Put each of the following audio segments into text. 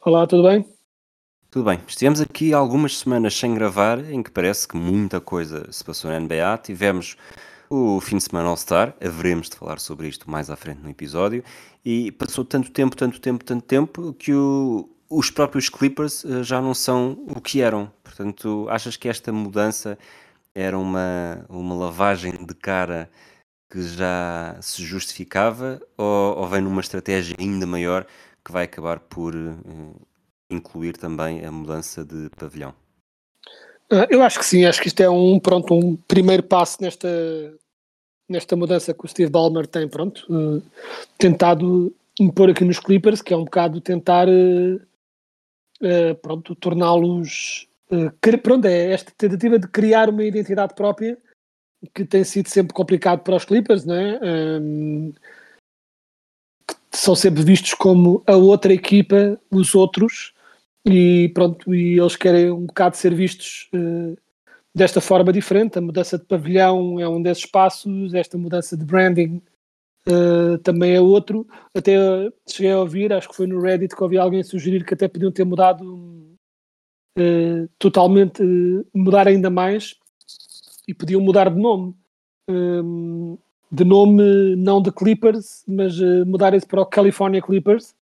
Olá, tudo bem? Tudo bem. Estivemos aqui algumas semanas sem gravar, em que parece que muita coisa se passou na NBA. Tivemos o fim de semana All-Star, haveremos de falar sobre isto mais à frente no episódio. E passou tanto tempo, tanto tempo, tanto tempo, que o- os próprios Clippers eh, já não são o que eram. Portanto, achas que esta mudança era uma, uma lavagem de cara que já se justificava ou, ou vem numa estratégia ainda maior que vai acabar por eh, incluir também a mudança de pavilhão? Ah, Eu acho que sim, acho que isto é um, pronto, um primeiro passo nesta, nesta mudança que o Steve Ballmer tem, pronto, eh, tentado impor aqui nos Clippers, que é um bocado tentar, eh, eh, pronto, torná-los, pronto, é esta tentativa de criar uma identidade própria que tem sido sempre complicado para os Clippers, não é? São sempre vistos como a outra equipa, os outros, e pronto, e eles querem um bocado ser vistos eh, desta forma diferente. A mudança de pavilhão é um desses passos, esta mudança de branding eh, também é outro. Até cheguei a ouvir, acho que foi no Reddit que ouvi alguém sugerir que até podiam ter mudado eh, totalmente, mudar ainda mais e podiam mudar de nome. Hum, de nome não de Clippers, mas eh, mudar isso para o California Clippers.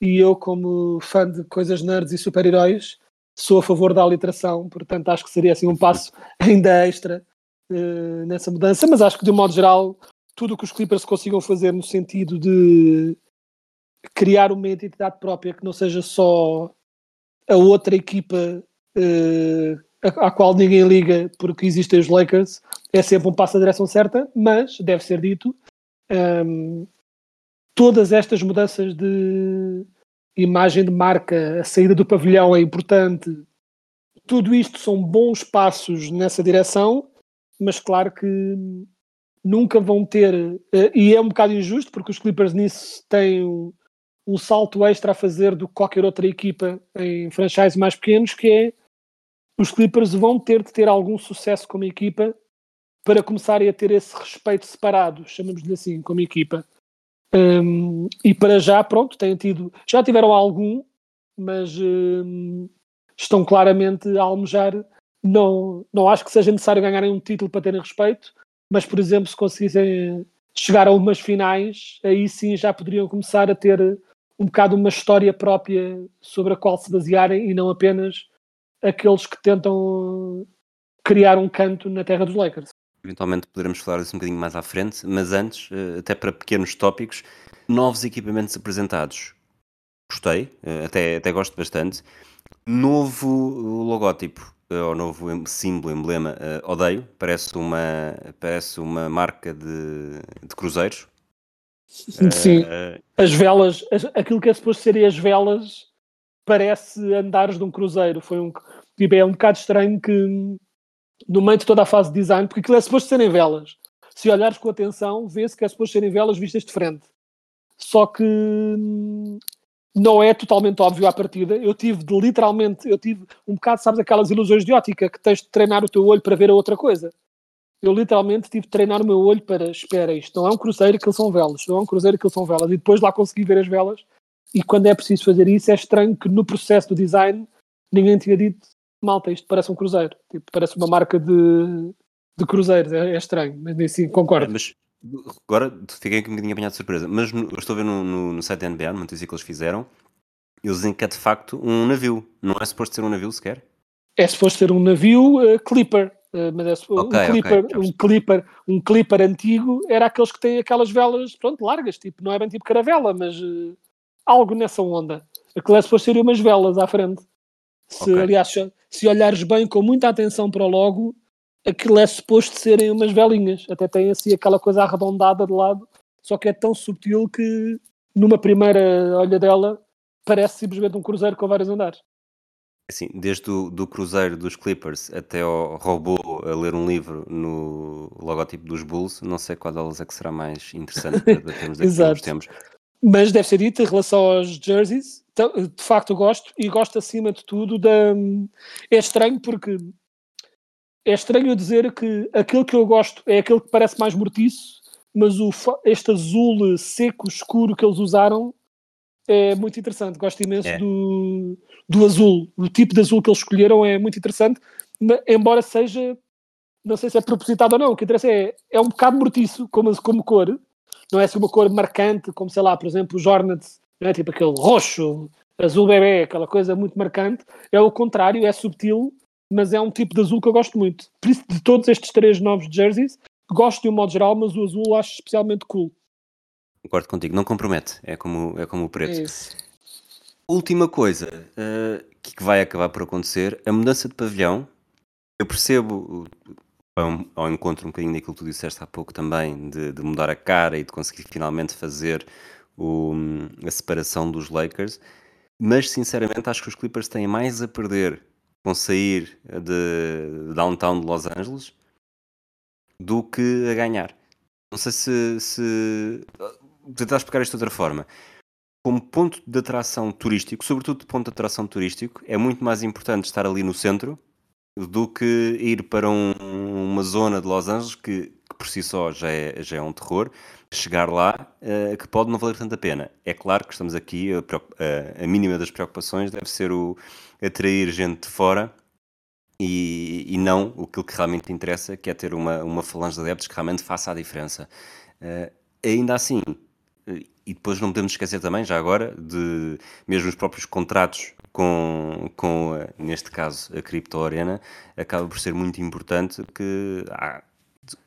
E eu, como fã de coisas nerds e super-heróis, sou a favor da aliteração, portanto acho que seria assim um passo ainda extra eh, nessa mudança, mas acho que de um modo geral tudo o que os Clippers consigam fazer no sentido de criar uma identidade própria que não seja só a outra equipa à à qual ninguém liga porque existem os Lakers é sempre um passo na direção certa, mas deve ser dito hum, todas estas mudanças de imagem de marca, a saída do pavilhão é importante. Tudo isto são bons passos nessa direção, mas claro que nunca vão ter, eh, e é um bocado injusto, porque os Clippers nisso têm um, um salto extra a fazer do que qualquer outra equipa em franchises mais pequenos, que é os Clippers vão ter de ter algum sucesso como equipa para começarem a ter esse respeito separado, chamamos-lhe assim, como equipa. Um, e para já, pronto, têm tido, já tiveram algum, mas um, estão claramente a almejar. Não, não acho que seja necessário ganharem um título para terem respeito, mas, por exemplo, se conseguissem chegar a umas finais, aí sim já poderiam começar a ter um bocado uma história própria sobre a qual se basearem e não apenas aqueles que tentam criar um canto na terra dos Lakers. Eventualmente poderemos falar disso um bocadinho mais à frente, mas antes, eh, até para pequenos tópicos, novos equipamentos apresentados. Gostei, eh, até, até gosto bastante. Novo logótipo, eh, ou novo símbolo, emblema, odeio. Parece uma, parece uma marca de, de cruzeiros. Sim, Eh, as velas, as- aquilo que é suposto serem as velas, parece andares de um cruzeiro. Foi um, tipo, é um bocado estranho que no meio de toda a fase de design, porque aquilo é suposto serem velas. Se olhares com atenção, vê-se que é suposto serem velas vistas de frente. Só que hum, não é totalmente óbvio à partida. Eu tive de literalmente, eu tive um bocado, sabes, aquelas ilusões de ótica que tens de treinar o teu olho para ver a outra coisa. Eu literalmente tive de treinar o meu olho para, espera, isto não é um cruzeiro, aquilo são velas, não é um cruzeiro, aquilo são velas. E depois lá consegui ver as velas. E quando é preciso fazer isso, é estranho que no processo do design ninguém tinha dito, malta, isto parece um cruzeiro. Tipo, parece uma marca de, de cruzeiros. É, é estranho, mas sim, concordo. Mas agora fiquei um bocadinho apanhado de surpresa. Mas no- eu estou a ver no, no, no site da NBA, numa notícia que eles fizeram, eles dizem que é de facto um navio. Não é suposto ser um navio sequer? É suposto ser um navio eh, Clipper. eh, mas é suposto, Ok, um, clipper, já um clipper, um clipper antigo era aqueles que têm aquelas velas, pronto, largas, tipo, não é bem tipo caravela, mas eh, algo nessa onda. Aquilo é suposto ser umas velas à frente. Se, Ok. aliás, se, olhares bem com muita atenção para o logo, aquilo é suposto serem umas velinhas, até tem assim aquela coisa arredondada de lado, só que é tão subtil que numa primeira olhadela parece simplesmente um cruzeiro com vários andares. Assim, desde o do cruzeiro dos Clippers até ao robô a ler um livro no logotipo dos Bulls, não sei qual delas é que será mais interessante para debatermos daqui a uns Exato. tempos. Mas deve ser dito em relação aos jerseys, de facto gosto e gosto acima de tudo da. É estranho porque é estranho dizer que aquele que eu gosto é aquele que parece mais mortiço, mas o, este azul seco, escuro que eles usaram é muito interessante. Gosto imenso É. do, do azul. O tipo de azul que eles escolheram é muito interessante, embora seja. Não sei se é propositado ou não, o que interessa é, é um bocado mortiço como, como cor, não é assim uma cor marcante, como sei lá, por exemplo, os Hornets, não é tipo aquele roxo, azul bebê, aquela coisa muito marcante. É o contrário, é subtil, mas é um tipo de azul que eu gosto muito. Por isso, de todos estes três novos jerseys, gosto de um modo geral, mas o azul acho especialmente cool. Concordo contigo, não compromete, é como, é como o preto. É isso. Última coisa eh, que vai acabar por acontecer, a mudança de pavilhão. Eu percebo ao encontro um bocadinho daquilo que tu disseste há pouco também, de, de mudar a cara e de conseguir finalmente fazer o- a separação dos Lakers, mas sinceramente acho que os Clippers têm mais a perder com sair de downtown de Los Angeles do que a ganhar. Não sei se, se tentar explicar isto de outra forma como ponto de atração turístico, sobretudo de ponto de atração turístico, é muito mais importante estar ali no centro do que ir para um- uma zona de Los Angeles que, que por si só já é, já é um terror. Chegar lá, eh, que pode não valer tanta pena. É claro que estamos aqui, a, a- a mínima das preocupações deve ser o atrair gente de fora e, e não aquilo que realmente interessa, que é ter uma, uma falange de adeptos que realmente faça a diferença. Eh, ainda assim, eh, e depois não podemos esquecer também, já agora, de mesmo os próprios contratos com, com neste caso, a Crypto Arena, acaba por ser muito importante que há-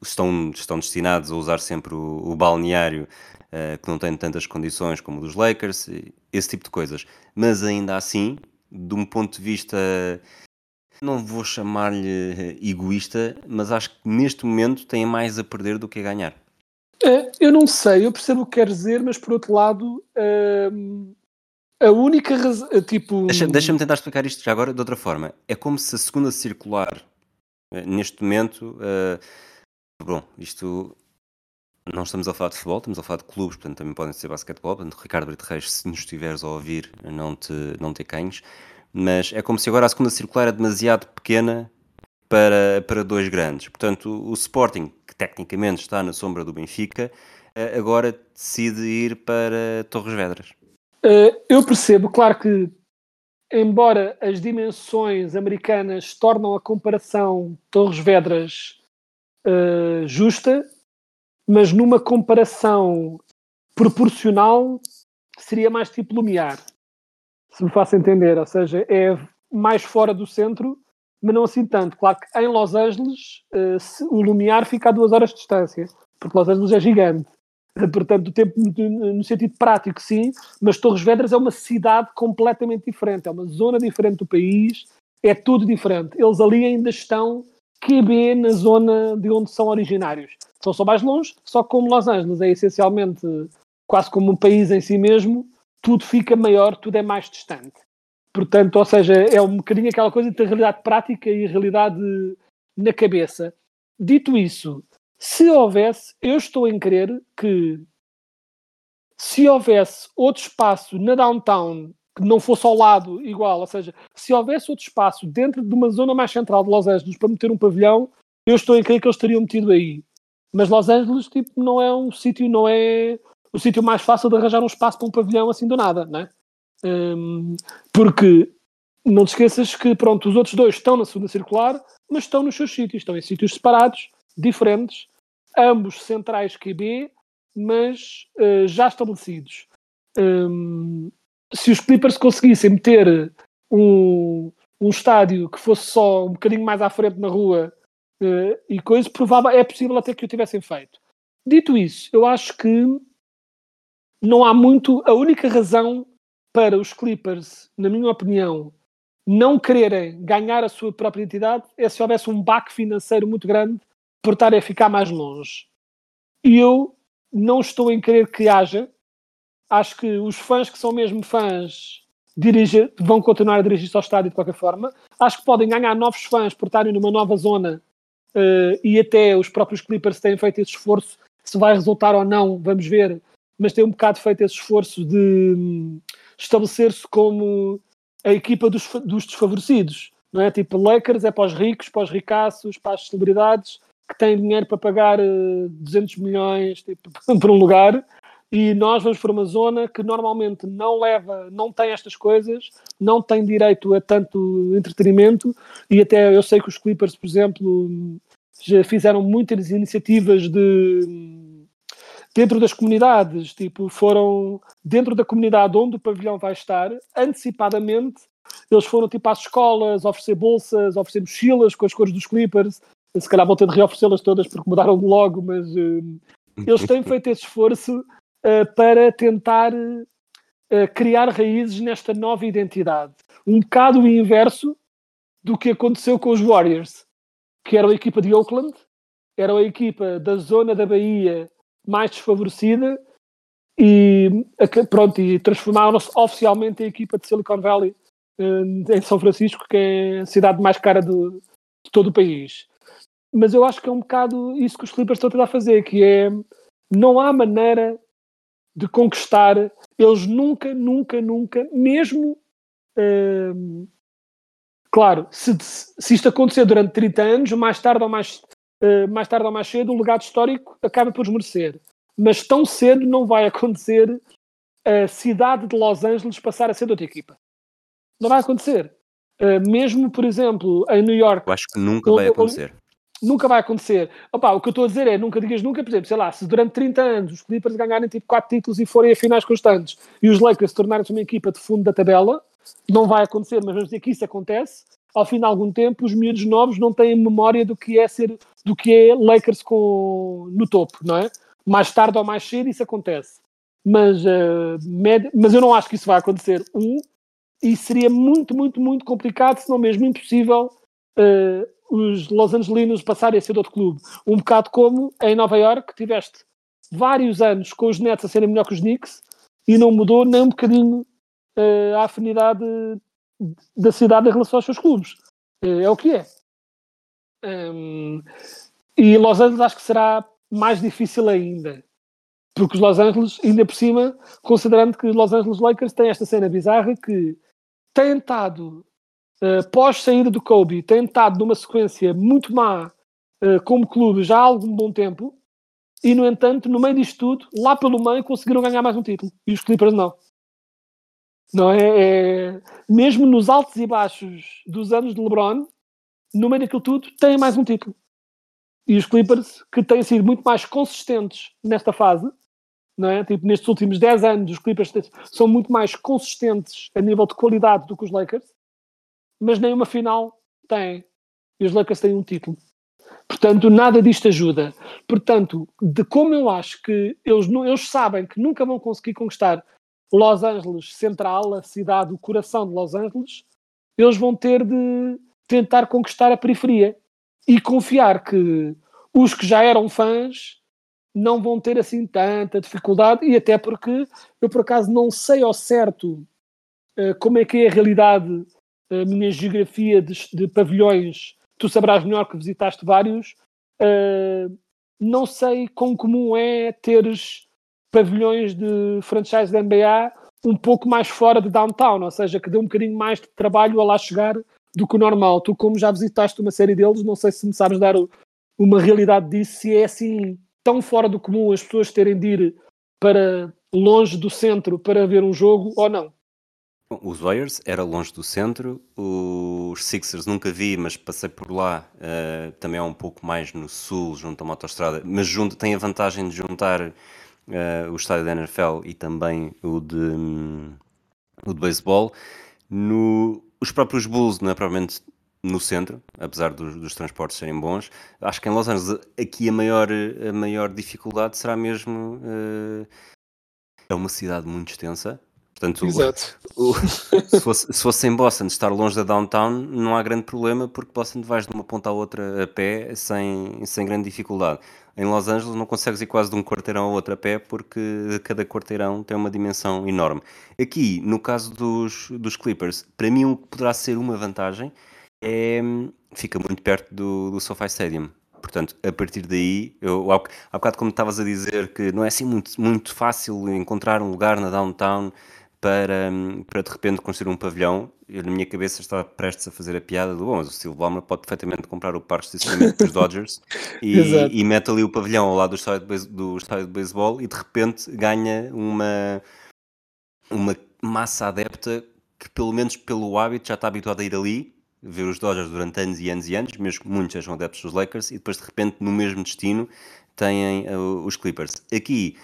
estão, estão destinados a usar sempre o, o balneário eh, que não tem tantas condições como o dos Lakers, esse tipo de coisas. Mas ainda assim, de um ponto de vista, não vou chamar-lhe eh, egoísta, mas acho que neste momento tem mais a perder do que a ganhar. É, eu não sei, eu percebo o que quer dizer, mas por outro lado, hum, a única razão, tipo. Deixa- Deixa-me tentar explicar isto já agora de outra forma. É como se a segunda circular, eh, neste momento, eh, bom, isto não estamos a falar de futebol, estamos a falar de clubes, portanto também podem ser basquetebol, portanto Ricardo Brito Reis, se nos estiveres a ouvir, não te, não te canhes, mas é como se agora a segunda circular é demasiado pequena para, para dois grandes. Portanto, o Sporting, que tecnicamente está na sombra do Benfica, eh, agora decide ir para Torres Vedras. Uh, eu percebo, claro que, embora as dimensões americanas tornam a comparação Torres Vedras uh, justa, mas numa comparação proporcional seria mais tipo Lumiar, se me faço entender, ou seja, é mais fora do centro, mas não assim tanto. Claro que em Los Angeles uh, o Lumiar fica a duas horas de distância, porque Los Angeles é gigante. Portanto, do tempo, no sentido prático, sim, mas Torres Vedras é uma cidade completamente diferente, é uma zona diferente do país, é tudo diferente. Eles ali ainda estão QB na zona de onde são originários. São só mais longe, só que como Los Angeles é essencialmente quase como um país em si mesmo, tudo fica maior, tudo é mais distante. Portanto, ou seja, é um bocadinho aquela coisa entre a realidade prática e a realidade na cabeça. Dito isso, se houvesse, eu estou em crer que se houvesse outro espaço na downtown que não fosse ao lado igual, ou seja, se houvesse outro espaço dentro de uma zona mais central de Los Angeles para meter um pavilhão, eu estou em crer que eles teriam metido aí. Mas Los Angeles, tipo, não é um sítio, não é o sítio mais fácil de arranjar um espaço para um pavilhão assim do nada, não é? Hum, porque não te esqueças que, pronto, os outros dois estão na segunda circular, mas estão nos seus sítios, estão em sítios separados, diferentes, ambos centrais QB, mas eh, já estabelecidos. Hum, se os Clippers conseguissem meter um, um estádio que fosse só um bocadinho mais à frente na rua eh, e coisa, provável, é possível até que o tivessem feito. Dito isso, eu acho que não há muito. A única razão para os Clippers, na minha opinião, não quererem ganhar a sua própria identidade é se houvesse um baque financeiro muito grande por estarem a ficar mais longe. E eu não estou em querer que haja. Acho que os fãs que são mesmo fãs dirige, vão continuar a dirigir-se ao estádio de qualquer forma. Acho que podem ganhar novos fãs por estarem numa nova zona uh, e até os próprios Clippers têm feito esse esforço. Se vai resultar ou não, vamos ver. Mas têm um bocado feito esse esforço de um, estabelecer-se como a equipa dos, dos desfavorecidos. Não é? Tipo, Lakers é para os ricos, para os ricaços, para as celebridades que têm dinheiro para pagar uh, eh, 200 milhões tipo, por um lugar e nós vamos para uma zona que normalmente não leva, não tem estas coisas, não tem direito a tanto entretenimento e até eu sei que os Clippers, por exemplo, já fizeram muitas iniciativas de dentro das comunidades, tipo, foram dentro da comunidade onde o pavilhão vai estar, antecipadamente, eles foram tipo às escolas, oferecer bolsas, oferecer mochilas com as cores dos Clippers, se calhar vão ter de reoferecê-las todas porque mudaram logo, mas uh, eles têm feito esse esforço uh, para tentar uh, criar raízes nesta nova identidade. Um bocado o inverso do que aconteceu com os Warriors, que era a equipa de Oakland, era a equipa da zona da Bahia mais desfavorecida e, pronto, e transformaram-se oficialmente em equipa de Silicon Valley em São Francisco, que é a cidade mais cara de, de todo o país. Mas eu acho que é um bocado isso que os Clippers estão a tentar fazer, que é não há maneira de conquistar, eles nunca, nunca, nunca, mesmo. Uh, claro, se, se isto acontecer durante 30 anos, mais tarde ou mais, uh, mais tarde ou mais cedo, o legado histórico acaba por esmorecer. Mas tão cedo não vai acontecer a cidade de Los Angeles passar a ser de outra equipa. Não vai acontecer. Uh, mesmo, por exemplo, em New York. Eu acho que nunca vai acontecer nunca vai acontecer. Opa, o que eu estou a dizer é, nunca digas nunca, por exemplo, sei lá, se durante 30 anos os Clippers ganharem tipo 4 títulos e forem a finais constantes e os Lakers tornarem-se uma equipa de fundo da tabela, não vai acontecer, mas vamos dizer que isso acontece, ao fim de algum tempo os miúdos novos não têm memória do que é ser, do que é Lakers com, no topo, não é? Mais tarde ou mais cedo isso acontece. Mas, uh, med... mas eu não acho que isso vai acontecer. Um, e seria muito, muito, muito complicado, se não mesmo impossível, uh, os Los Angelinos passarem a ser de outro clube. Um bocado como em Nova York, tiveste vários anos com os Nets a serem melhor que os Knicks e não mudou nem um bocadinho uh, a afinidade da cidade em relação aos seus clubes. Uh, é o que é. Um, e Los Angeles acho que será mais difícil ainda. Porque os Los Angeles, ainda por cima, considerando que os Los Angeles Lakers têm esta cena bizarra que têm estado uh, pós saída do Kobe, tem estado numa sequência muito má uh, como clube já há algum bom tempo, e no entanto, no meio disto tudo, lá pelo meio, conseguiram ganhar mais um título. E os Clippers não. Não é, é, Mesmo nos altos e baixos dos anos de LeBron, no meio daquilo tudo, têm mais um título. E os Clippers, que têm sido muito mais consistentes nesta fase, não é? Tipo, nestes últimos 10 anos, os Clippers são muito mais consistentes a nível de qualidade do que os Lakers mas nenhuma final tem. E os Lakers têm um título. Portanto, nada disto ajuda. Portanto, de como eu acho que eles, eles sabem que nunca vão conseguir conquistar Los Angeles Central, a cidade, o coração de Los Angeles, eles vão ter de tentar conquistar a periferia e confiar que os que já eram fãs não vão ter assim tanta dificuldade e até porque eu por acaso não sei ao certo uh, como é que é a realidade a minha geografia de, de, pavilhões, tu sabrás melhor que visitaste vários, uh, não sei quão comum é teres pavilhões de franchise da NBA um pouco mais fora de downtown, ou seja, que dê um bocadinho mais de trabalho a lá chegar do que o normal. Tu, como já visitaste uma série deles, não sei se me sabes dar uma realidade disso, se é assim tão fora do comum as pessoas terem de ir para longe do centro para ver um jogo ou não. Os Warriors era longe do centro, os Sixers nunca vi, mas passei por lá, uh, também é um pouco mais no sul, junto a uma autostrada, mas junto, tem a vantagem de juntar uh, o estádio da NFL e também o de, um, o de beisebol. No, os próprios Bulls não é provavelmente no centro, apesar dos, dos, transportes serem bons. Acho que em Los Angeles aqui a maior, a maior dificuldade será mesmo... Uh, é uma cidade muito extensa, Portanto, Exato. o- se, fosse, se fosse em Boston, estar longe da downtown, não há grande problema, porque Boston vais de uma ponta à outra a pé sem, sem grande dificuldade. Em Los Angeles não consegues ir quase de um quarteirão ao outro a pé, porque cada quarteirão tem uma dimensão enorme. Aqui, no caso dos, dos Clippers, para mim o que poderá ser uma vantagem é fica muito perto do, do SoFi Stadium. Portanto, a partir daí, eu, há, há bocado como estavas a dizer que não é assim muito, muito fácil encontrar um lugar na downtown para, para de repente construir um pavilhão, eu na minha cabeça estava prestes a fazer a piada do bom, mas o Steve Ballmer pode perfeitamente comprar o parque de estacionamento dos Dodgers e, e mete ali o pavilhão ao lado do estádio de, do estádio de beisebol e de repente ganha uma, uma massa adepta que pelo menos pelo hábito já está habituada a ir ali, ver os Dodgers durante anos e anos e anos, mesmo que muitos sejam adeptos dos Lakers, e depois de repente no mesmo destino têm eh, os Clippers. Aqui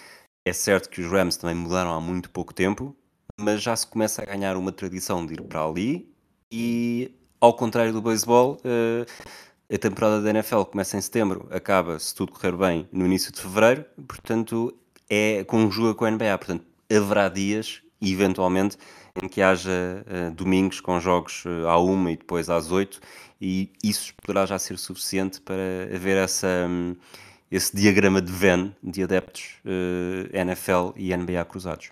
é certo que os Rams também mudaram há muito pouco tempo, mas já se começa a ganhar uma tradição de ir para ali e ao contrário do beisebol, eh, a temporada da NFL começa em setembro, acaba, se tudo correr bem, no início de fevereiro, portanto, é conjuga com a NBA, portanto, haverá dias, eventualmente, em que haja eh, domingos com jogos eh, à uma e depois às oito, e isso poderá já ser suficiente para haver essa, hum, esse diagrama de Venn de adeptos eh, NFL e NBA cruzados.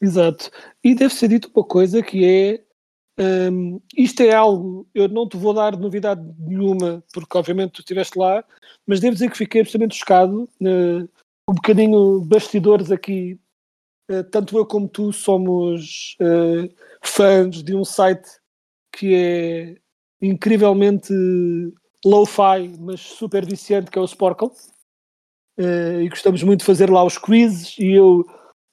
Exato. E deve ser dito uma coisa que é hum, isto é algo, eu não te vou dar novidade nenhuma, porque obviamente tu estiveste lá, mas devo dizer que fiquei absolutamente chocado. eh, um bocadinho bastidores aqui, eh, tanto eu como tu somos eh, fãs de um site que é incrivelmente low-fi, mas super viciante, que é o Sporkle. Eh, e gostamos muito de fazer lá os quizzes e eu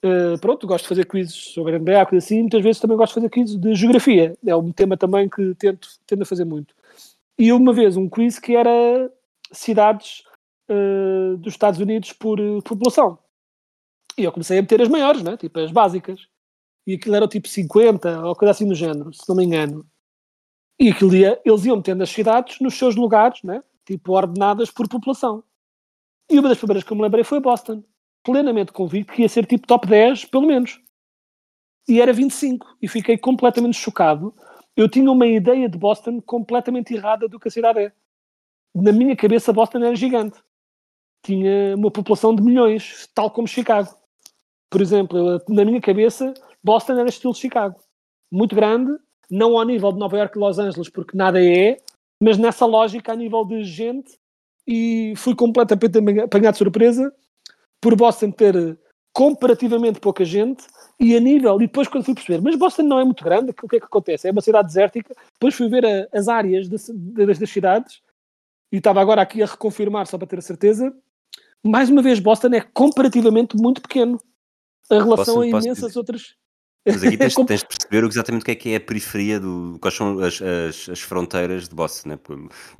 Uh, pronto, gosto de fazer quizzes sobre NBA, coisa assim, muitas vezes também gosto de fazer quizzes de geografia, é um tema também que tento, tento a fazer muito. E uma vez um quiz que era cidades uh, dos Estados Unidos por uh, população. E eu comecei a meter as maiores, né? tipo as básicas. E aquilo era o tipo 50 ou coisa assim do género, se não me engano. E aquilo ia, eles iam metendo as cidades nos seus lugares, né? tipo ordenadas por população. E uma das primeiras que eu me lembrei foi Boston plenamente convicto que ia ser tipo top 10, pelo menos. E era 25. E fiquei completamente chocado. Eu tinha uma ideia de Boston completamente errada do que a cidade é. Na minha cabeça, Boston era gigante. Tinha uma população de milhões, tal como Chicago. Por exemplo, eu, na minha cabeça, Boston era estilo Chicago. Muito grande, não ao nível de Nova York e Los Angeles, porque nada é, mas nessa lógica a nível de gente. E fui completamente apanhado de surpresa por Boston ter comparativamente pouca gente e a nível, e depois quando fui perceber, mas Boston não é muito grande, o que é que acontece? É uma cidade desértica, depois fui ver a, as áreas das, das, cidades e estava agora aqui a reconfirmar só para ter a certeza, mais uma vez Boston é comparativamente muito pequeno em relação Posso- a imensas outras Mas aqui tens, tens de perceber exatamente o que é que é a periferia, do, quais são as, as, as fronteiras de Boston. Né?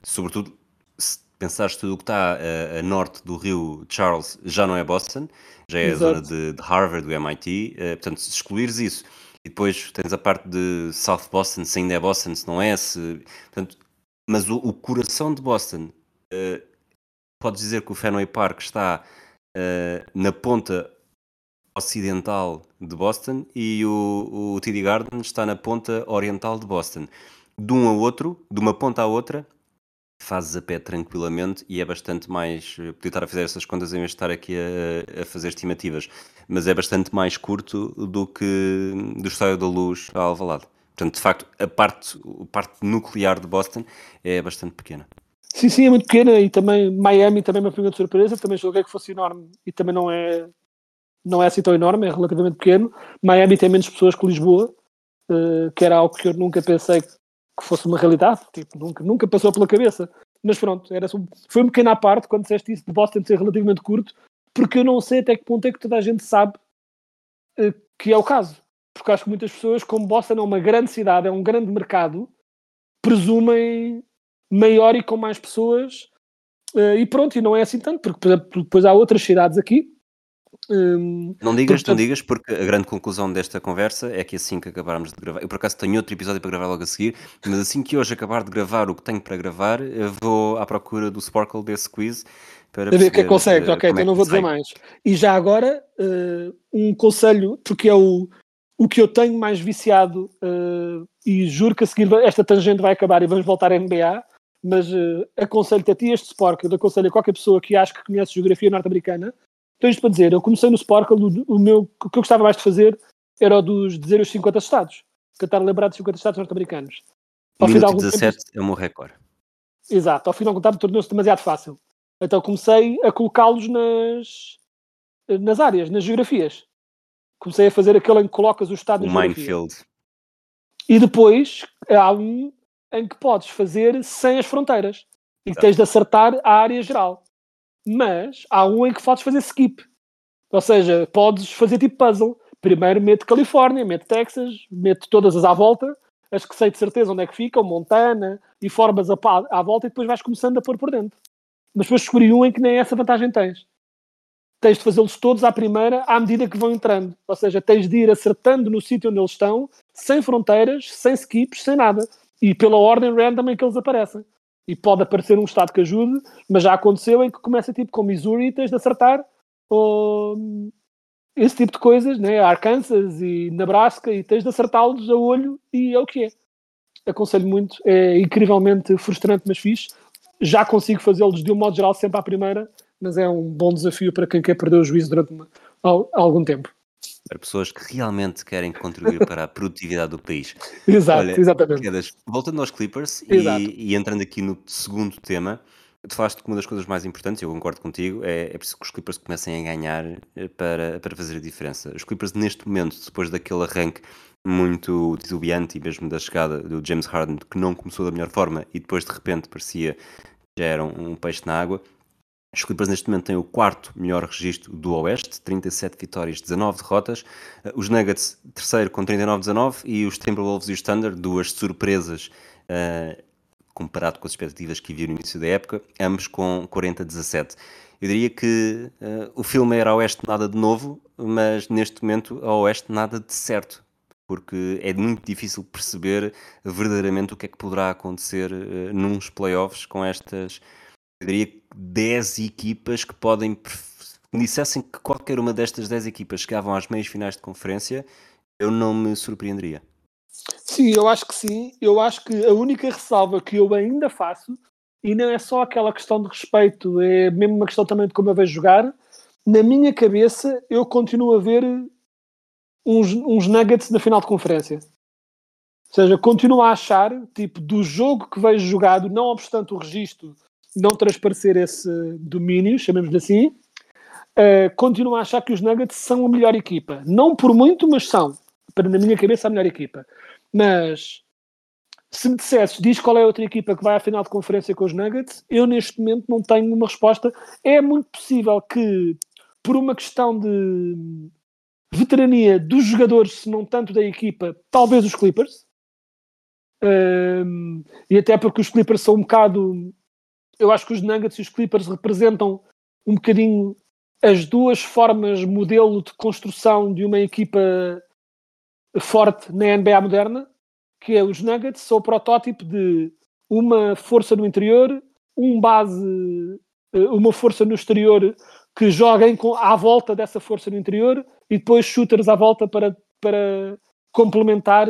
Sobretudo, se pensares tudo o que está a, a norte do rio Charles, já não é Boston, já é a Exato. zona de, de Harvard, do MIT. eh, portanto, se excluires isso, e depois tens a parte de South Boston, se ainda é Boston, se não é, se, portanto, mas o, o coração de Boston, eh, podes dizer que o Fenway Park está eh, na ponta ocidental de Boston e o, o TD Garden está na ponta oriental de Boston. De um ao outro, de uma ponta à outra, fazes a pé tranquilamente e é bastante mais. eh, Podia estar a fazer essas contas em vez de estar aqui a, a fazer estimativas, mas é bastante mais curto do que do Estádio da Luz a Alvalade. Portanto, de facto, a parte, a parte nuclear de Boston é bastante pequena. Sim, sim, é muito pequena e também Miami também me apanhou de surpresa, também julguei que fosse enorme e também não é, não é assim tão enorme, é relativamente pequeno. Miami tem menos pessoas que Lisboa, eh, que era algo que eu nunca pensei que fosse uma realidade, tipo, nunca, nunca passou pela cabeça. Mas pronto, era só- foi um pequeno à parte quando disseste isso de Boston ser relativamente curto, porque eu não sei até que ponto é que toda a gente sabe eh, que é o caso. Porque acho que muitas pessoas, como Boston é uma grande cidade, é um grande mercado, presumem maior e com mais pessoas eh, e pronto, e não é assim tanto, porque depois há outras cidades aqui. Hum, Não digas, Portanto- não digas, porque a grande conclusão desta conversa é que assim que acabarmos de gravar, eu por acaso tenho outro episódio para gravar logo a seguir, mas assim que hoje acabar de gravar o que tenho para gravar, eu vou à procura do Sparkle desse quiz para ver o que é que consegues, eh, ok, como então é não vou dizer mais. E já agora, eh, um conselho, porque é o, o que eu tenho mais viciado, uh, e juro que a seguir esta tangente vai acabar e vamos voltar à NBA, mas uh, aconselho-te a ti este Sporkle, aconselho a qualquer pessoa que acha que conhece geografia norte-americana, tenho isto para dizer, eu comecei no Sporkle, o, o, meu, o que eu gostava mais de fazer era o dos dizer os 50 estados, tentar lembrar dos 50 estados norte-americanos. Ao fim de 17 tempo, é o meu recorde. Exato, ao final de contar tornou-se demasiado fácil. Então comecei a colocá-los nas, nas áreas, nas geografias. Comecei a fazer aquele em que colocas o estado o Minefield. E depois há um em que podes fazer sem as fronteiras. E Exato. tens de acertar a área geral. Mas há um em que podes fazer skip. Ou seja, podes fazer tipo puzzle. Primeiro mete Califórnia, mete Texas, mete todas as à volta, as que sei de certeza onde é que ficam, Montana, e formas a, à volta e depois vais começando a pôr por dentro. Mas depois escolhi um em que nem essa vantagem tens. Tens de fazê-los todos à primeira, à medida que vão entrando. Ou seja, tens de ir acertando no sítio onde eles estão, sem fronteiras, sem skips, sem nada. E pela ordem random em que eles aparecem. E pode aparecer um estado que ajude, mas já aconteceu em que começa tipo com Missouri e tens de acertar ou, esse tipo de coisas, né? Arkansas e Nebraska, e tens de acertá-los a olho e é o que é. Aconselho muito, é incrivelmente frustrante, mas fixe. Já consigo fazê-los de um modo geral sempre à primeira, mas é um bom desafio para quem quer perder o juízo durante uma, algum tempo. Para pessoas que realmente querem contribuir para a produtividade do país. Exato, Olha, exatamente. voltando aos Clippers e, e, entrando aqui no segundo tema, tu falaste que uma das coisas mais importantes, eu concordo contigo, é, é preciso que os Clippers comecem a ganhar eh, para, para fazer a diferença. Os Clippers, neste momento, depois daquele arranque muito titubeante e mesmo da chegada do James Harden, que não começou da melhor forma e depois de repente parecia já era um peixe na água, os Clippers neste momento têm o quarto melhor registro do Oeste, 37 vitórias, 19 derrotas. Eh, os Nuggets, terceiro com 39-19 e os Timberwolves e os Thunder, duas surpresas uh, comparado com as expectativas que havia no início da época, ambos com 40-17. Eu diria que uh, o filme era Oeste nada de novo, mas neste momento a Oeste nada de certo, porque é muito difícil perceber verdadeiramente o que é que poderá acontecer uh, nos playoffs com estas, eu diria, 10 equipas que podem. Me dissessem que qualquer uma destas 10 equipas chegavam às meias finais de conferência, eu não me surpreenderia. Sim, eu acho que sim. Eu acho que a única ressalva que eu ainda faço, e não é só aquela questão de respeito, é mesmo uma questão também de como eu vejo jogar. Na minha cabeça, eu continuo a ver uns, uns nuggets na final de conferência. Ou seja, continuo a achar, tipo, do jogo que vejo jogado, não obstante o registro não transparecer esse domínio, chamemos-lhe assim, uh, continuo a achar que os Nuggets são a melhor equipa. Não por muito, mas são. Para, na minha cabeça, a melhor equipa. Mas se me dissesses, diz qual é a outra equipa que vai à final de conferência com os Nuggets, eu neste momento não tenho uma resposta. É muito possível que, por uma questão de veterania dos jogadores, se não tanto da equipa, talvez os Clippers. Um, e até porque os Clippers são um bocado. Eu acho que os Nuggets e os Clippers representam um bocadinho as duas formas modelo de construção de uma equipa forte na NBA moderna, que é os Nuggets, são o protótipo de uma força no interior, um base, eh, uma força no exterior que joguem à volta dessa força no interior e depois shooters à volta para, para complementar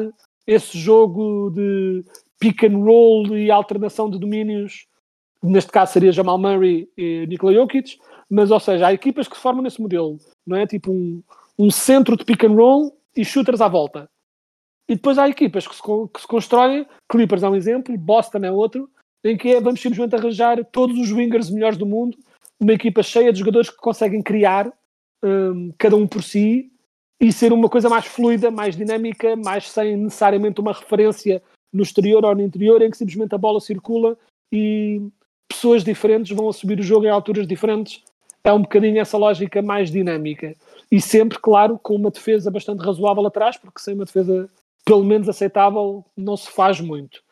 esse jogo de pick and roll e alternação de domínios. Neste caso seria Jamal Murray e Nikola Jokic, mas ou seja, há equipas que se formam nesse modelo, não é? Tipo um, um centro de pick and roll e shooters à volta. E depois há equipas que se, que se constroem, Clippers é um exemplo, Boston é outro, em que é, vamos simplesmente arranjar todos os wingers melhores do mundo, uma equipa cheia de jogadores que conseguem criar, um, cada um por si, e ser uma coisa mais fluida, mais dinâmica, mais sem necessariamente uma referência no exterior ou no interior, em que simplesmente a bola circula e pessoas diferentes vão assumir o jogo em alturas diferentes. É um bocadinho essa lógica mais dinâmica e sempre, claro, com uma defesa bastante razoável atrás, porque sem uma defesa pelo menos aceitável não se faz muito.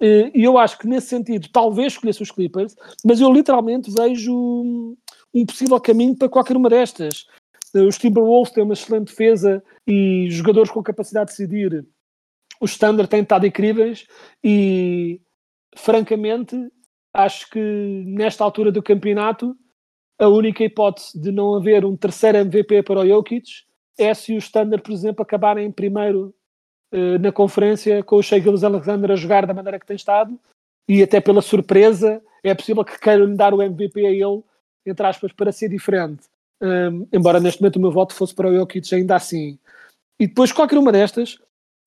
E eu acho que nesse sentido talvez escolhesse os Clippers, mas eu literalmente vejo um possível caminho para qualquer uma destas. Os Timberwolves têm uma excelente defesa e jogadores com capacidade de decidir. Os Standard têm estado incríveis e, francamente, acho que nesta altura do campeonato a única hipótese de não haver um terceiro MVP para o Jokic é se os Thunder, por exemplo, acabarem em primeiro eh, na conferência com o Shea Gilles Alexander a jogar da maneira que tem estado e até pela surpresa é possível que queiram dar o MVP a ele, entre aspas, para ser diferente. Um, embora neste momento o meu voto fosse para o Jokic ainda assim. E depois qualquer uma destas,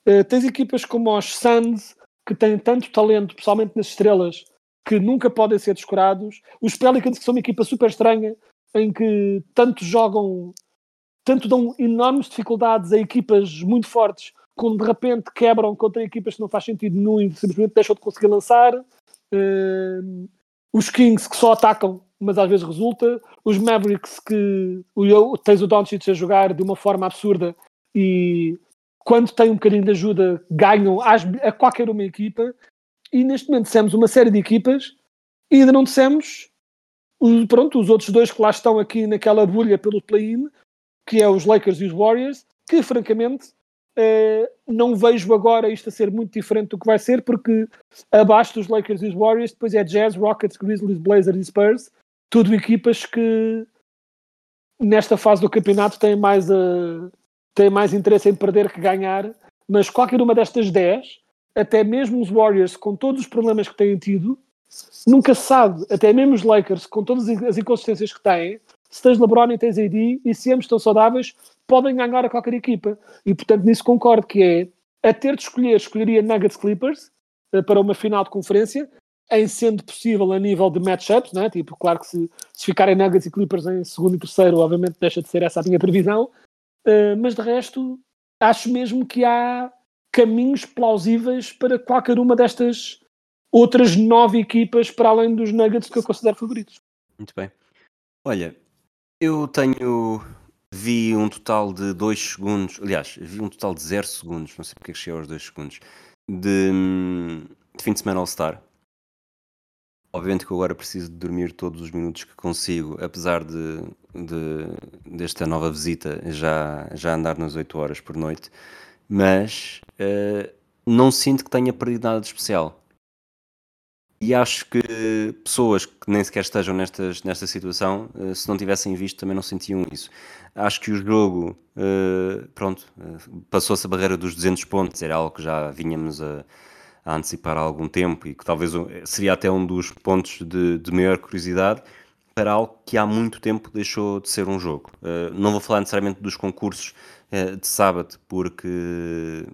uh, tens equipas como os Suns, que têm tanto talento, pessoalmente nas estrelas, que nunca podem ser descurados. Os Pelicans, que são uma equipa super estranha, em que tanto jogam, tanto dão enormes dificuldades a equipas muito fortes, quando de repente quebram contra equipas que não faz sentido nenhum e simplesmente deixam de conseguir lançar. Uh, os Kings que só atacam, mas às vezes resulta. Os Mavericks que o, tens o Doncic a jogar de uma forma absurda e quando tem um bocadinho de ajuda ganham às, a qualquer uma equipa. E neste momento dissemos uma série de equipas e ainda não dissemos os, pronto, os outros dois que lá estão aqui naquela bolha pelo play-in, que é os Lakers e os Warriors, que francamente Uh, não vejo agora isto a ser muito diferente do que vai ser, porque abaixo dos Lakers e os Warriors, depois é Jazz, Rockets, Grizzlies, Blazers e Spurs, tudo equipas que nesta fase do campeonato têm mais, uh, têm mais interesse em perder que ganhar, mas qualquer uma destas 10, até mesmo os Warriors, com todos os problemas que têm tido, nunca se sabe, até mesmo os Lakers, com todas as inconsistências que têm, se tens LeBron e tens AD, e se ambos estão saudáveis, podem ganhar a qualquer equipa. E portanto nisso concordo que é a ter de escolher, escolheria Nuggets Clippers uh, para uma final de conferência, em sendo possível a nível de matchups, né? tipo, claro que se, se ficarem Nuggets e Clippers em segundo e terceiro, obviamente deixa de ser essa a minha previsão, uh, mas de resto acho mesmo que há caminhos plausíveis para qualquer uma destas outras nove equipas para além dos Nuggets que eu considero favoritos. Muito bem. Olha, eu tenho Vi um total de 2 segundos, aliás, vi um total de 0 segundos, não sei porque é cheguei aos 2 segundos, de, de fim de semana All-Star. Obviamente que eu agora preciso de dormir todos os minutos que consigo, apesar de, de desta nova visita já, já andar nas 8 horas por noite, mas uh, não sinto que tenha perdido nada de especial. E acho que pessoas que nem sequer estejam nestas, nesta situação, eh, se não tivessem visto, também não sentiam isso. Acho que o jogo, eh, pronto, passou-se a barreira dos 200 pontos, era algo que já vínhamos a, a antecipar há algum tempo e que talvez seria até um dos pontos de, de maior curiosidade para algo que há muito tempo deixou de ser um jogo. Não vou falar necessariamente dos concursos de sábado, porque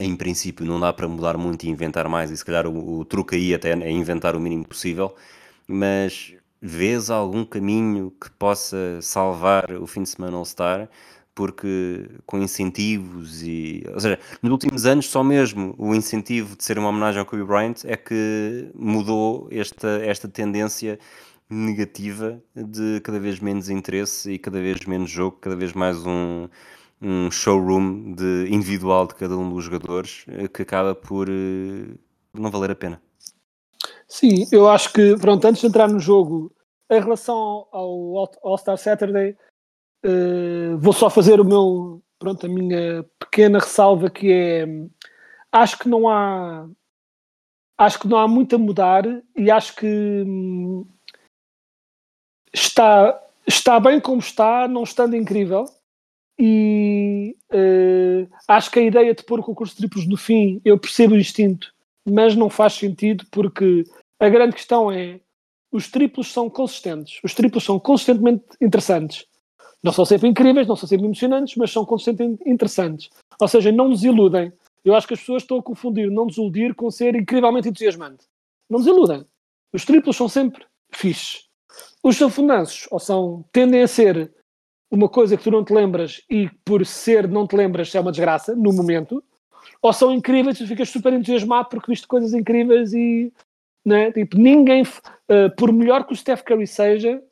em princípio não dá para mudar muito e inventar mais, e se calhar o, o truque aí até é inventar o mínimo possível, mas vês algum caminho que possa salvar o fim de semana All-Star? Porque com incentivos e. Ou seja, nos últimos anos, só mesmo o incentivo de ser uma homenagem ao Kobe Bryant é que mudou esta, esta tendência negativa de cada vez menos interesse e cada vez menos jogo, cada vez mais um, um showroom de, individual de cada um dos jogadores eh, que acaba por uh, não valer a pena. Sim, eu acho que, pronto, antes de entrar no jogo, em relação ao All-Star Saturday, uh, vou só fazer o meu, pronto, a minha pequena ressalva que é, acho que não há, acho que não há muito a mudar e acho que hum, está, está bem como está, não estando incrível, e uh, acho que a ideia de pôr o concurso de triplos no fim, eu percebo o instinto, mas não faz sentido porque a grande questão é os triplos são consistentes, os triplos são consistentemente interessantes. Não são sempre incríveis, não são sempre emocionantes, mas são consistentemente interessantes. Ou seja, não nos iludem. Eu acho que as pessoas estão a confundir não desiludir com ser incrivelmente entusiasmante. Não nos iludem. Os triplos são sempre fixes. Os afundanços, ou são, tendem a ser uma coisa que tu não te lembras e por ser não te lembras é uma desgraça no momento, ou são incríveis e tu ficas super entusiasmado porque viste coisas incríveis e né? tipo, ninguém, uh, por melhor que o Steph Curry seja,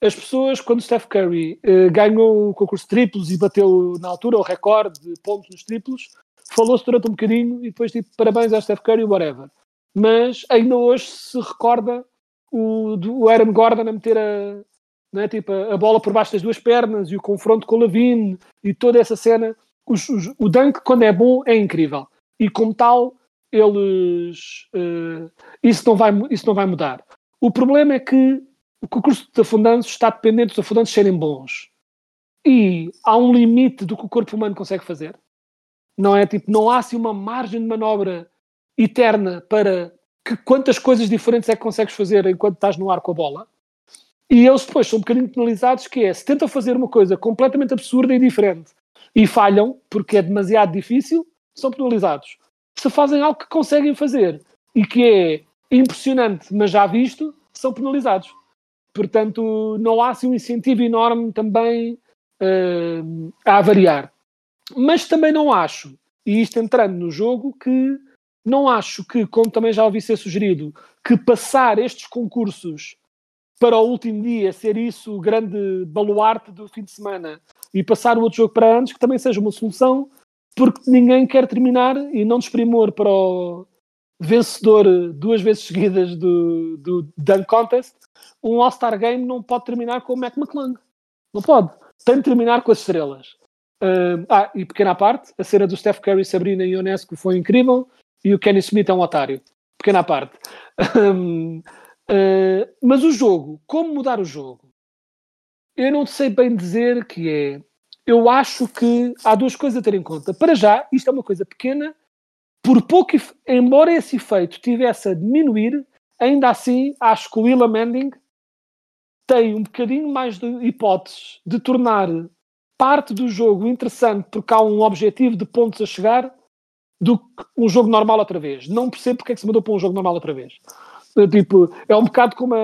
as pessoas, quando o Steph Curry uh, ganhou o concurso de triplos e bateu na altura o recorde de pontos nos triplos, falou-se durante um bocadinho e depois tipo, parabéns ao Steph Curry, whatever. Mas ainda hoje se recorda o, o Aaron Gordon a meter a, né? tipo, a, bola por baixo das duas pernas e o confronto com o Lavine e toda essa cena. Os, os, o dunk, quando é bom, é incrível. E como tal, eles. Uh, isso, não vai, isso não vai mudar. O problema é que o concurso de afundanços está dependente dos afundantes serem bons. e há um limite do que o corpo humano consegue fazer. Não é tipo, não há assim uma margem de manobra eterna para que quantas coisas diferentes é que consegues fazer enquanto estás no ar com a bola. E eles depois são um bocadinho penalizados, que é, se tentam fazer uma coisa completamente absurda e diferente e falham, porque é demasiado difícil, são penalizados. Se fazem algo que conseguem fazer e que é impressionante, mas já visto, são penalizados. Portanto, não há assim um incentivo enorme também uh, a variar. Mas também não acho, e isto entrando no jogo, que não acho que, como também já ouvi ser sugerido, que passar estes concursos para o último dia ser isso o grande baluarte do fim de semana e passar o outro jogo para antes, que também seja uma solução, porque ninguém quer terminar e não desprimor para o vencedor duas vezes seguidas do, do Dunk Contest, um All-Star Game não pode terminar com o Mac McClung. Não pode. Tem de terminar com as estrelas. Uh, ah, e pequena parte, a cena do Steph Curry, Sabrina e Ionesco foi incrível e o Kenny Smith é um otário. Pequena parte. Uh, mas o jogo, como mudar o jogo? Eu não sei bem dizer que é. Eu acho que há duas coisas a ter em conta. Para já, isto é uma coisa pequena, por pouco, embora esse efeito tivesse a diminuir, ainda assim acho que o Willa Mending tem um bocadinho mais de hipóteses de tornar parte do jogo interessante porque há um objetivo de pontos a chegar do que um jogo normal outra vez. Não percebo porque é que se mudou para um jogo normal outra vez. Tipo, é um bocado como a,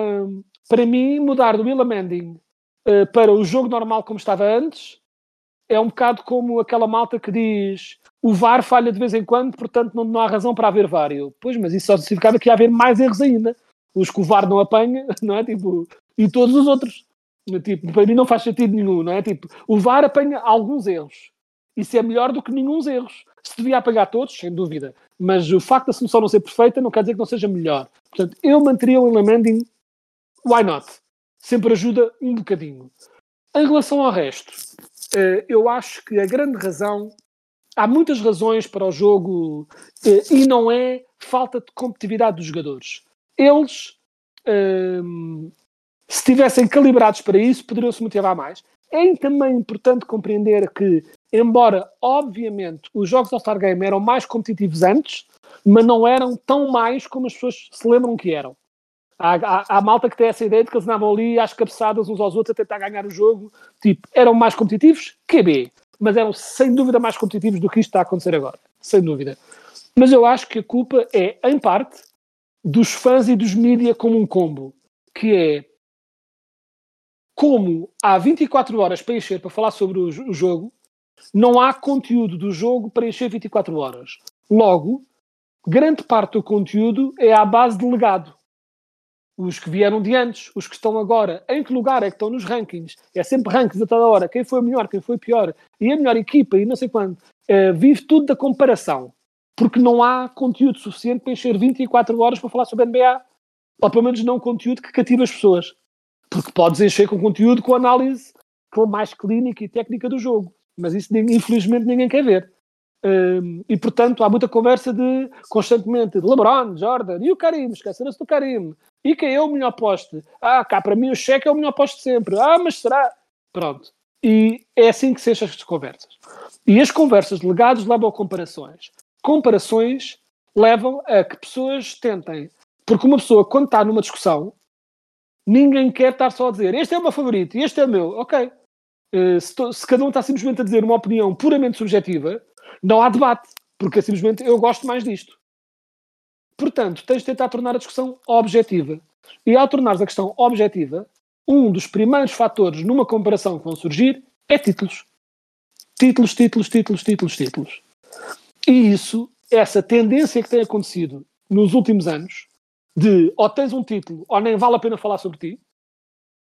para mim mudar do Will Mending uh, para o jogo normal como estava antes é um bocado como aquela malta que diz o VAR falha de vez em quando, portanto não, não há razão para haver VAR. Eu, pois, mas isso só significava que ia haver mais erros ainda. Os que o VAR não apanha, não é? Tipo, e todos os outros. Tipo, para mim não faz sentido nenhum, não é? Tipo, o VAR apanha alguns erros. Isso é melhor do que nenhum erros. Se devia apanhar todos, sem dúvida. Mas o facto da solução não ser perfeita não quer dizer que não seja melhor. Portanto, eu manteria o Lamending, why not? Sempre ajuda um bocadinho. Em relação ao resto, eh, eu acho que a grande razão, há muitas razões para o jogo eh, e não é falta de competitividade dos jogadores. Eles, ehm, se estivessem calibrados para isso, poderiam se motivar mais. É também importante compreender que, embora, obviamente, os jogos All-Star Game eram mais competitivos antes, mas não eram tão mais como as pessoas se lembram que eram. Há, há, há, malta que tem essa ideia de que eles andavam ali às cabeçadas uns aos outros a tentar ganhar o jogo. Tipo, eram mais competitivos? QB. Mas eram sem dúvida mais competitivos do que isto está a acontecer agora. Sem dúvida. Mas eu acho que a culpa é, em parte, dos fãs e dos mídia como um combo. Que é como há 24 horas para encher para falar sobre o, o jogo, não há conteúdo do jogo para encher 24 horas. Logo, grande parte do conteúdo é à base de legado. Os que vieram de antes, os que estão agora, em que lugar é que estão nos rankings? É sempre rankings a toda hora. Quem foi melhor, quem foi pior, e a melhor equipa, e não sei quando. É, vive tudo da comparação. Porque não há conteúdo suficiente para encher 24 horas para falar sobre NBA. Ou pelo menos não conteúdo que cative as pessoas. Porque podes encher com conteúdo com análise mais clínica e técnica do jogo. Mas isso, infelizmente, ninguém quer ver. Um, e portanto há muita conversa de constantemente de LeBron, Jordan e o Karim, esqueceram-se do Karim. E quem é o melhor poste? Ah, cá para mim o cheque é o melhor poste sempre. Ah, mas será? Pronto. E é assim que se enchem as conversas. E as conversas de legados levam a comparações. Comparações levam a que pessoas tentem. Porque uma pessoa, quando está numa discussão, ninguém quer estar só a dizer este é o meu favorito e este é o meu. Ok. Uh, se, to, se, cada um está simplesmente a dizer uma opinião puramente subjetiva, não há debate, porque é simplesmente eu gosto mais disto. Portanto, tens de tentar tornar a discussão objetiva. E ao tornares a questão objetiva, um dos primeiros fatores numa comparação que vão surgir é títulos. Títulos, títulos, títulos, títulos, títulos. E isso, essa tendência que tem acontecido nos últimos anos, de ou tens um título ou nem vale a pena falar sobre ti,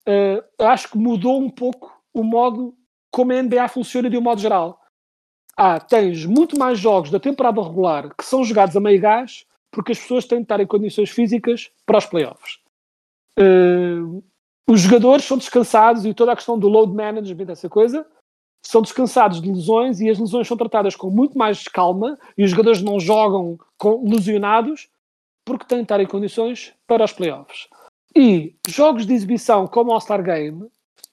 uh, acho que mudou um pouco o modo como a NBA funciona de um modo geral ah, tens muito mais jogos da temporada regular que são jogados a meio gás porque as pessoas têm de estar em condições físicas para os playoffs. Uh, os jogadores são descansados e toda a questão do load management, essa coisa, são descansados de lesões e as lesões são tratadas com muito mais calma e os jogadores não jogam com, lesionados porque têm de estar em condições para os playoffs. E jogos de exibição como o All-Star Game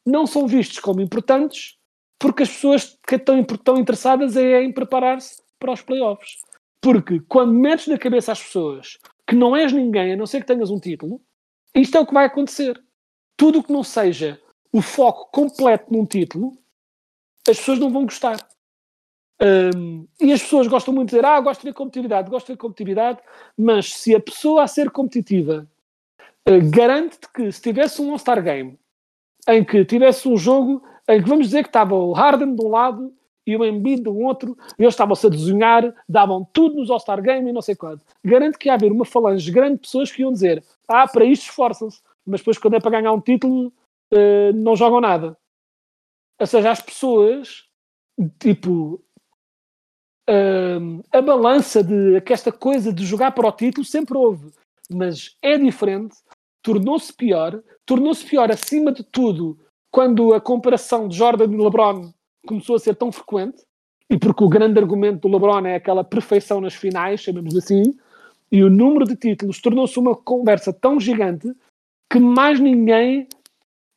não são vistos como importantes porque as pessoas que estão, estão interessadas é em preparar-se para os playoffs. Porque quando metes na cabeça às pessoas que não és ninguém, a não ser que tenhas um título, isto é o que vai acontecer. Tudo o que não seja o foco completo num título, as pessoas não vão gostar. Um, e as pessoas gostam muito de dizer, ah, gosto de ver competitividade, gosto de ver competitividade, mas se a pessoa a ser competitiva uh, garante-te que se tivesse um All-Star Game em que tivesse um jogo em que vamos dizer que estava o Harden de um lado e o Embiid do outro, e eles estavam-se a desenhar, davam tudo nos All-Star Game e não sei quando. Garanto que ia haver uma falange grande de pessoas que iam dizer, ah, para isto esforçam-se, mas depois quando é para ganhar um título uh, não jogam nada. Ou seja, as pessoas, tipo, uh, a balança de que esta coisa de jogar para o título sempre houve, mas é diferente, tornou-se pior, tornou-se pior acima de tudo quando a comparação de Jordan e LeBron começou a ser tão frequente, e porque o grande argumento do LeBron é aquela perfeição nas finais, chamemos assim, e o número de títulos tornou-se uma conversa tão gigante que mais ninguém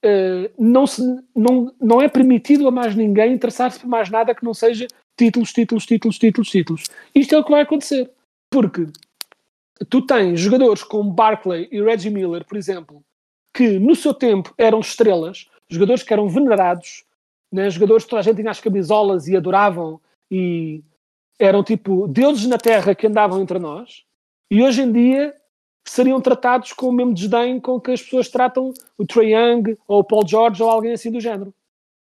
uh, não, se, não, não é permitido a mais ninguém interessar-se por mais nada que não seja títulos, títulos, títulos, títulos, títulos. Isto é o que vai acontecer. Porque tu tens jogadores como Barclay e Reggie Miller, por exemplo, que no seu tempo eram estrelas, jogadores que eram venerados, né? jogadores que toda a gente tinha as camisolas e adoravam e eram tipo deuses na terra que andavam entre nós, e hoje em dia seriam tratados com o mesmo desdém com que as pessoas tratam o Trae Young ou o Paul George ou alguém assim do género.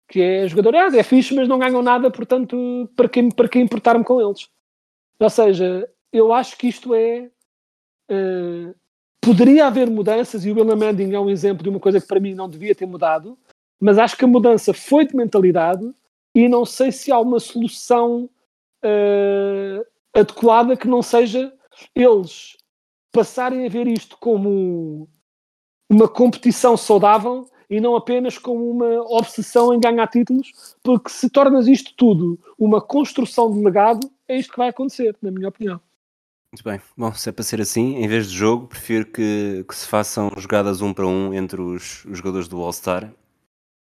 Que é jogador, ah, é fixe, mas não ganham nada, portanto, para que, para que importar-me com eles? Ou seja, eu acho que isto é. Uh, poderia haver mudanças, e o William Manning é um exemplo de uma coisa que para mim não devia ter mudado, mas acho que a mudança foi de mentalidade e não sei se há uma solução uh, adequada que não seja eles passarem a ver isto como uma competição saudável e não apenas como uma obsessão em ganhar títulos, porque se tornas isto tudo uma construção de legado, é isto que vai acontecer, na minha opinião. Muito bem. Bom, se é para ser assim, em vez de jogo, prefiro que, que se façam jogadas um para um entre os, os jogadores do All-Star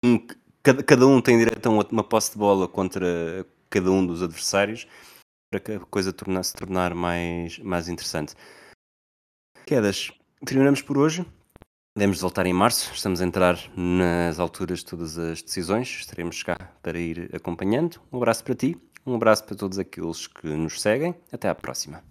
um, cada, cada um tem direito a uma, uma posse de bola contra cada um dos adversários para que a coisa tornar, se tornar mais, mais interessante. Quedas, terminamos por hoje. Devemos voltar em março, estamos a entrar nas alturas de todas as decisões, estaremos cá para ir acompanhando. Um abraço para ti, um abraço para todos aqueles que nos seguem. Até à próxima.